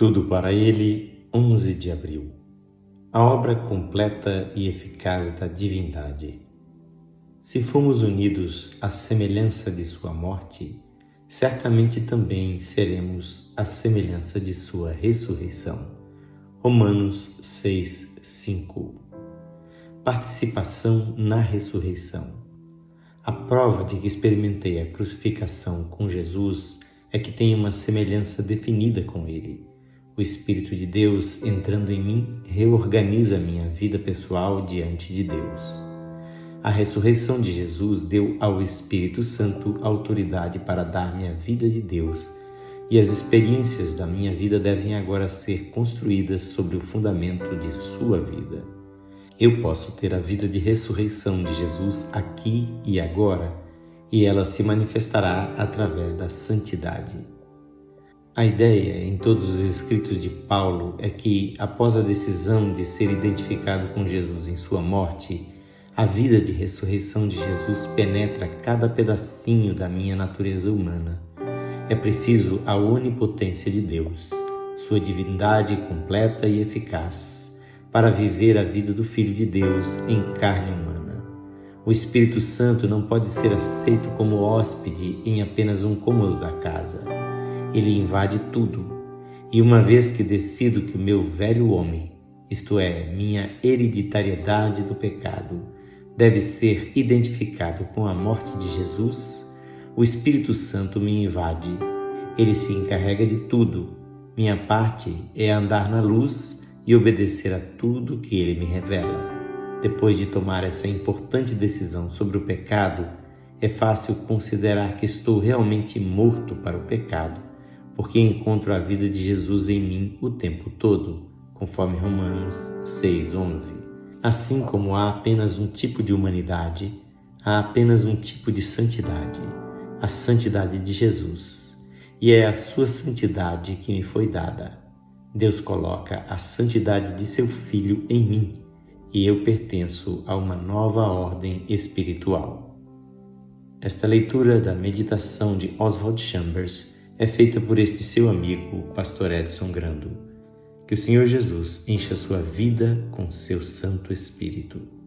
Tudo para ele, 11 de abril. A obra completa e eficaz da divindade. Se fomos unidos à semelhança de sua morte, certamente também seremos à semelhança de sua ressurreição. Romanos 6, 5. Participação na ressurreição. A prova de que experimentei a crucificação com Jesus é que tenho uma semelhança definida com ele o Espírito de Deus entrando em mim reorganiza minha vida pessoal diante de Deus. A ressurreição de Jesus deu ao Espírito Santo autoridade para dar-me a vida de Deus, e as experiências da minha vida devem agora ser construídas sobre o fundamento de sua vida. Eu posso ter a vida de ressurreição de Jesus aqui e agora, e ela se manifestará através da santidade. A ideia em todos os escritos de Paulo é que, após a decisão de ser identificado com Jesus em sua morte, a vida de ressurreição de Jesus penetra cada pedacinho da minha natureza humana. É preciso a onipotência de Deus, sua divindade completa e eficaz, para viver a vida do Filho de Deus em carne humana. O Espírito Santo não pode ser aceito como hóspede em apenas um cômodo da casa ele invade tudo. E uma vez que decido que o meu velho homem, isto é, minha hereditariedade do pecado, deve ser identificado com a morte de Jesus, o Espírito Santo me invade. Ele se encarrega de tudo. Minha parte é andar na luz e obedecer a tudo que ele me revela. Depois de tomar essa importante decisão sobre o pecado, é fácil considerar que estou realmente morto para o pecado porque encontro a vida de Jesus em mim o tempo todo, conforme Romanos 6:11. Assim como há apenas um tipo de humanidade, há apenas um tipo de santidade, a santidade de Jesus. E é a sua santidade que me foi dada. Deus coloca a santidade de seu Filho em mim, e eu pertenço a uma nova ordem espiritual. Esta leitura da meditação de Oswald Chambers é feita por este seu amigo, Pastor Edson Grando. Que o Senhor Jesus encha sua vida com seu Santo Espírito.